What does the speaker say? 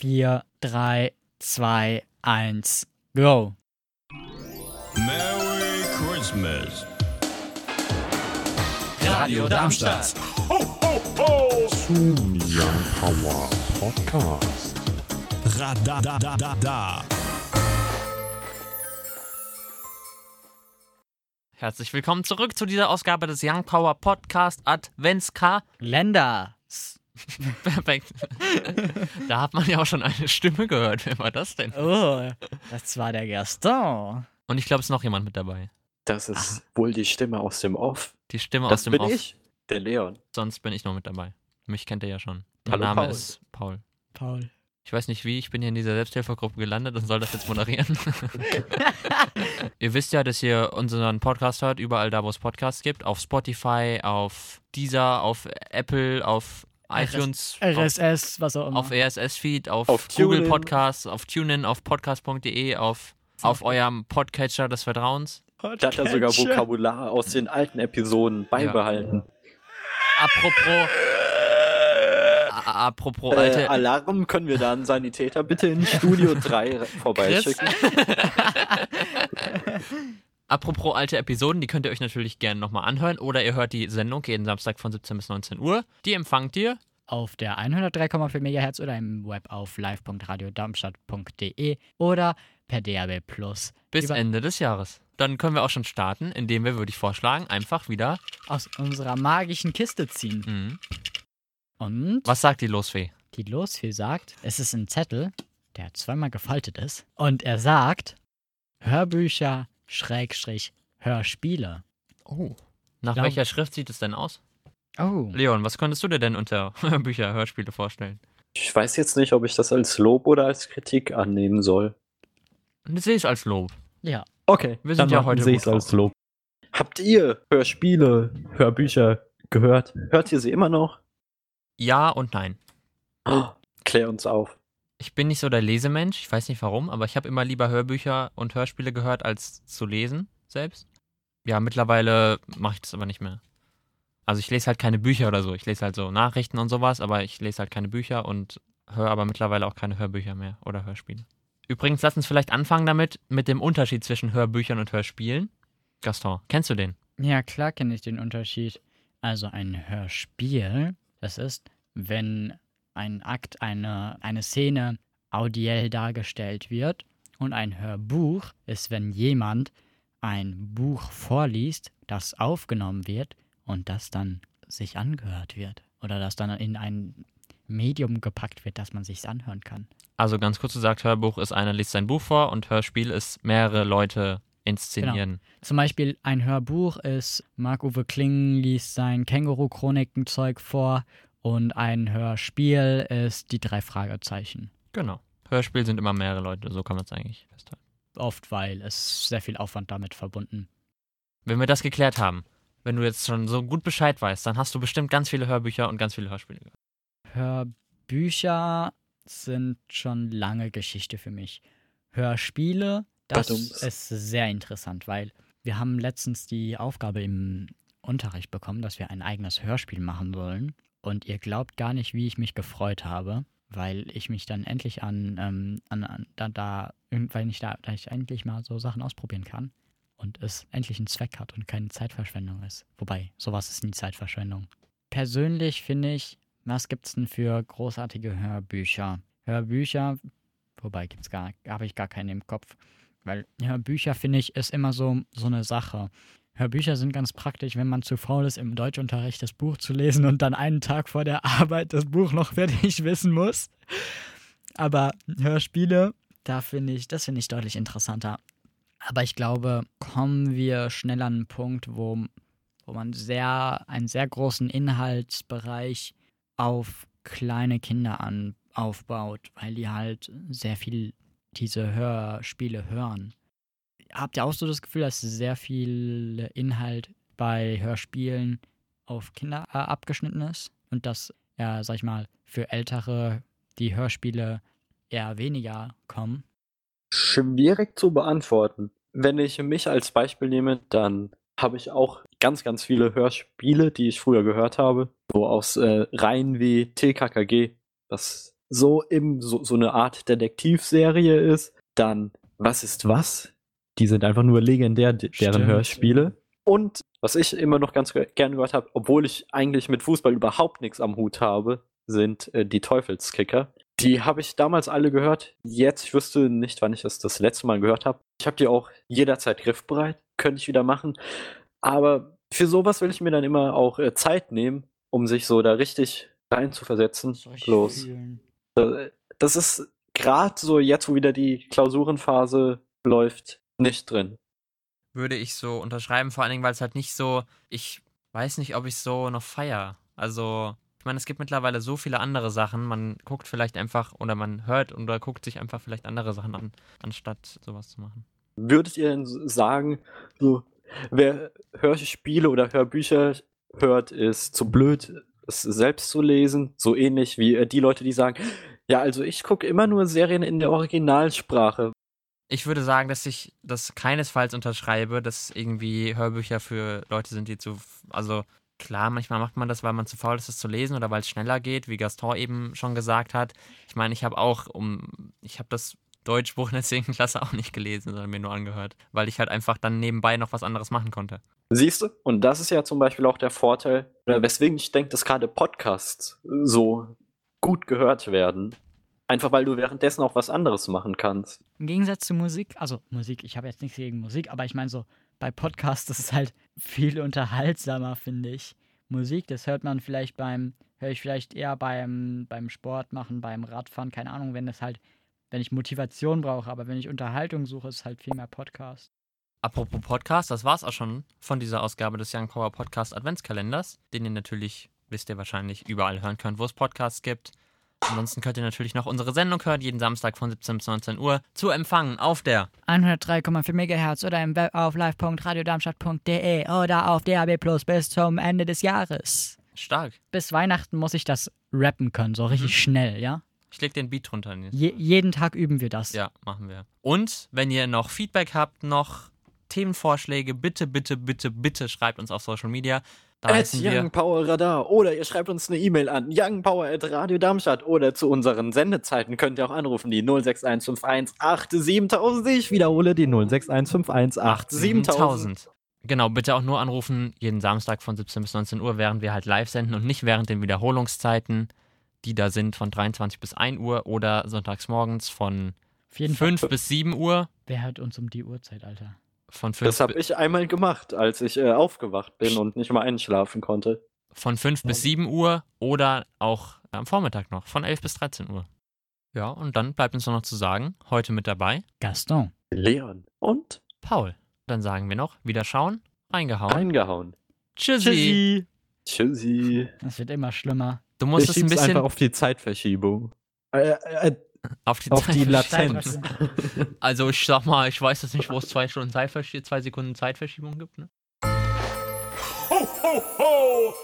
4, 3, 2, 1, go. Merry Christmas. Radio Darmstadt. Young Power Podcast. Radadadada. Herzlich willkommen zurück zu dieser Ausgabe des Young Power Podcast Adventska. Perfekt. da hat man ja auch schon eine Stimme gehört. Wer war das denn? Oh, das war der Gaston. Und ich glaube, es ist noch jemand mit dabei. Das ist wohl die Stimme aus dem Off. Die Stimme Das aus dem bin Off. ich, der Leon. Sonst bin ich noch mit dabei. Mich kennt ihr ja schon. Mein Hallo, Name Paul. ist Paul. Paul. Ich weiß nicht wie, ich bin hier in dieser Selbsthilfegruppe gelandet und soll das jetzt moderieren. ihr wisst ja, dass ihr unseren Podcast hört, überall da, wo es Podcasts gibt. Auf Spotify, auf Deezer, auf Apple, auf iTunes, auf, RSS, was auch immer. auf RSS-Feed, auf, Auf Google TuneIn. Podcasts, auf TuneIn, auf podcast.de, auf, auf eurem Podcatcher des Vertrauens. Da hat er sogar. Vokabular aus den alten Episoden beibehalten. Apropos. A- Apropos Äh, alte. Alarm können wir dann Sanitäter bitte in Studio 3 vorbeischicken. Apropos alte Episoden, die könnt ihr euch natürlich gerne nochmal anhören oder ihr hört die Sendung jeden Samstag von 17 bis 19 Uhr. Die empfangt ihr. auf der 103,4 MHz oder im Web auf live.radiodarmstadt.de oder per DAB Plus. Bis Ende des Jahres. Dann können wir auch schon starten, indem wir, würde ich vorschlagen, einfach wieder. aus unserer magischen Kiste ziehen. Mhm. Und Was sagt die Losfee? die Losfee sagt, es ist ein Zettel, der zweimal gefaltet ist. Und er sagt, Hörbücher, Schrägstrich, Hörspiele. Oh. Nach Glaub- welcher Schrift sieht es denn aus? Oh. Leon, was könntest du dir denn unter Bücher, Hörspiele vorstellen? Ich weiß jetzt nicht, ob ich das als Lob oder als Kritik annehmen soll. Ich sehe es als Lob. Ja. Okay, Wir sind ja heute sehe ich als drauf. Lob. Habt ihr Hörspiele, Hörbücher gehört? Hört ihr sie immer noch? Ja und nein. Oh, klär uns auf. Ich bin nicht so der Lesemensch, ich weiß nicht warum, aber ich habe immer lieber Hörbücher und Hörspiele gehört, als zu lesen selbst. Ja, mittlerweile mache ich das aber nicht mehr. Also ich lese halt keine Bücher oder so. Ich lese halt so Nachrichten und sowas, aber ich lese halt keine Bücher und höre aber mittlerweile auch keine Hörbücher mehr oder Hörspiele. Übrigens, lass uns vielleicht anfangen damit, mit dem Unterschied zwischen Hörbüchern und Hörspielen. Gaston, kennst du den? Ja, klar kenne ich den Unterschied. Also ein Hörspiel, das ist, wenn ein Akt, eine, eine Szene audiell dargestellt wird. Und ein Hörbuch ist, wenn jemand ein Buch vorliest, das aufgenommen wird und das dann sich angehört wird. Oder das dann in ein Medium gepackt wird, dass man sich anhören kann. Also ganz kurz gesagt, Hörbuch ist einer liest sein Buch vor und Hörspiel ist mehrere Leute inszenieren. Zum Beispiel ein Hörbuch ist, Marc-Uwe Kling liest sein Känguru-Chroniken-Zeug vor und ein Hörspiel ist die drei Fragezeichen. Genau. Hörspiel sind immer mehrere Leute, so kann man es eigentlich festhalten. Oft, weil es sehr viel Aufwand damit verbunden. Wenn wir das geklärt haben, wenn du jetzt schon so gut Bescheid weißt, dann hast du bestimmt ganz viele Hörbücher und ganz viele Hörspiele gehört. Hörbücher sind schon lange Geschichte für mich. Hörspiele, das Badums. ist sehr interessant, weil wir haben letztens die Aufgabe im Unterricht bekommen, dass wir ein eigenes Hörspiel machen sollen. Und ihr glaubt gar nicht, wie ich mich gefreut habe, weil ich mich dann endlich an, ähm, an, an da, da, weil ich da, da ich endlich mal so Sachen ausprobieren kann und es endlich einen Zweck hat und keine Zeitverschwendung ist. Wobei, sowas ist nie Zeitverschwendung. Persönlich finde ich, was gibt's denn für großartige Hörbücher? Hörbücher, wobei gibt's gar, habe ich gar keinen im Kopf, weil Hörbücher finde ich ist immer so so eine Sache. Hörbücher sind ganz praktisch, wenn man zu faul ist, im Deutschunterricht das Buch zu lesen und dann einen Tag vor der Arbeit das Buch noch fertig wissen muss. Aber Hörspiele, da finde ich, das finde ich deutlich interessanter. Aber ich glaube, kommen wir schnell an einen Punkt, wo, wo man sehr, einen sehr großen Inhaltsbereich auf kleine Kinder an, aufbaut, weil die halt sehr viel diese Hörspiele hören. Habt ihr auch so das Gefühl, dass sehr viel Inhalt bei Hörspielen auf Kinder äh, abgeschnitten ist und dass, ja, sag ich mal, für Ältere die Hörspiele eher weniger kommen? Schwierig zu beantworten. Wenn ich mich als Beispiel nehme, dann habe ich auch ganz, ganz viele Hörspiele, die ich früher gehört habe. So aus äh, Reihen wie TKKG. Das so im so, so eine Art Detektivserie ist. Dann Was ist was? Die sind einfach nur legendär, deren Stimmt. Hörspiele. Und was ich immer noch ganz ge- gern gehört habe, obwohl ich eigentlich mit Fußball überhaupt nichts am Hut habe, sind äh, die Teufelskicker. Die habe ich damals alle gehört. Jetzt, ich wüsste nicht, wann ich das das letzte Mal gehört habe. Ich habe die auch jederzeit griffbereit. Könnte ich wieder machen. Aber für sowas will ich mir dann immer auch äh, Zeit nehmen, um sich so da richtig reinzuversetzen. Los. Äh, Das ist gerade so jetzt, wo wieder die Klausurenphase läuft, nicht drin. Würde ich so unterschreiben, vor allen Dingen, weil es halt nicht so, ich weiß nicht, ob ich so noch feier. Also, ich meine, es gibt mittlerweile so viele andere Sachen. Man guckt vielleicht einfach oder man hört oder guckt sich einfach vielleicht andere Sachen an, anstatt sowas zu machen. Würdet ihr denn sagen, so, wer Hörspiele oder Hörbücher hört, ist zu blöd, es selbst zu lesen? So ähnlich wie äh, die Leute, die sagen, ja, also ich gucke immer nur Serien in der Originalsprache. Ich würde sagen, dass ich das keinesfalls unterschreibe, dass irgendwie Hörbücher für Leute sind, die zu. Also klar, manchmal macht man das, weil man zu faul ist, es zu lesen oder weil es schneller geht, wie Gaston eben schon gesagt hat. Ich meine, ich habe auch um. Ich habe das Deutschbuch in der 10. Klasse auch nicht gelesen, sondern mir nur angehört, weil ich halt einfach dann nebenbei noch was anderes machen konnte. Siehst du? Und das ist ja zum Beispiel auch der Vorteil, weswegen ich denke, dass gerade Podcasts so gut gehört werden. Einfach weil du währenddessen auch was anderes machen kannst. Im Gegensatz zu Musik, also Musik, ich habe jetzt nichts gegen Musik, aber ich meine so, bei Podcasts, das ist halt viel unterhaltsamer, finde ich. Musik, das hört man vielleicht beim, höre ich vielleicht eher beim, beim Sport machen, beim Radfahren, keine Ahnung, wenn das halt, wenn ich Motivation brauche, aber wenn ich Unterhaltung suche, ist halt viel mehr Podcast. Apropos Podcast, das war's auch schon von dieser Ausgabe des Young Power Podcast Adventskalenders, den ihr natürlich, wisst ihr wahrscheinlich, überall hören könnt, wo es Podcasts gibt. Ansonsten könnt ihr natürlich noch unsere Sendung hören, jeden Samstag von 17 bis 19 Uhr, zu empfangen auf der 103,4 MHz oder im Web auf live.radiodarmstadt.de oder auf DAB Plus bis zum Ende des Jahres. Stark. Bis Weihnachten muss ich das rappen können, so richtig Mhm. schnell, ja? Ich leg den Beat drunter. Je jeden Tag üben wir das. Ja, machen wir. Und wenn ihr noch Feedback habt, noch Themenvorschläge, bitte, bitte, bitte, bitte schreibt uns auf Social Media. Da At Young Power Radar oder ihr schreibt uns eine E-Mail an youngpower at Radio Darmstadt oder zu unseren Sendezeiten könnt ihr auch anrufen, die 06151 7000. Ich wiederhole die 06151 7000. 7000. Genau, bitte auch nur anrufen, jeden Samstag von 17 bis 19 Uhr, während wir halt live senden und nicht während den Wiederholungszeiten, die da sind von 23 bis 1 Uhr oder sonntags morgens von Auf jeden Fall. 5 bis 7 Uhr. Wer hört uns um die Uhrzeit, Alter? Von 5, Das habe ich einmal gemacht, als ich äh, aufgewacht bin und nicht mal einschlafen konnte. von 5 bis 7 Uhr oder auch am Vormittag noch von 11 bis 13 Uhr. Ja, und dann bleibt uns nur noch zu sagen, heute mit dabei Gaston. Leon. Und Paul. Dann sagen wir noch, wieder schauen, reingehauen. reingehauen. Tschüssi. Tschüssi. Das wird immer schlimmer. Du musst ich es ein bisschen einfach auf die Zeitverschiebung. Äh, äh, auf die, auf die Latenz. Also ich sag mal, ich weiß jetzt nicht, wo es zwei Stunden Zeitverschiebung, zwei Sekunden Zeitverschiebung gibt, ne? Ho, ho, ho!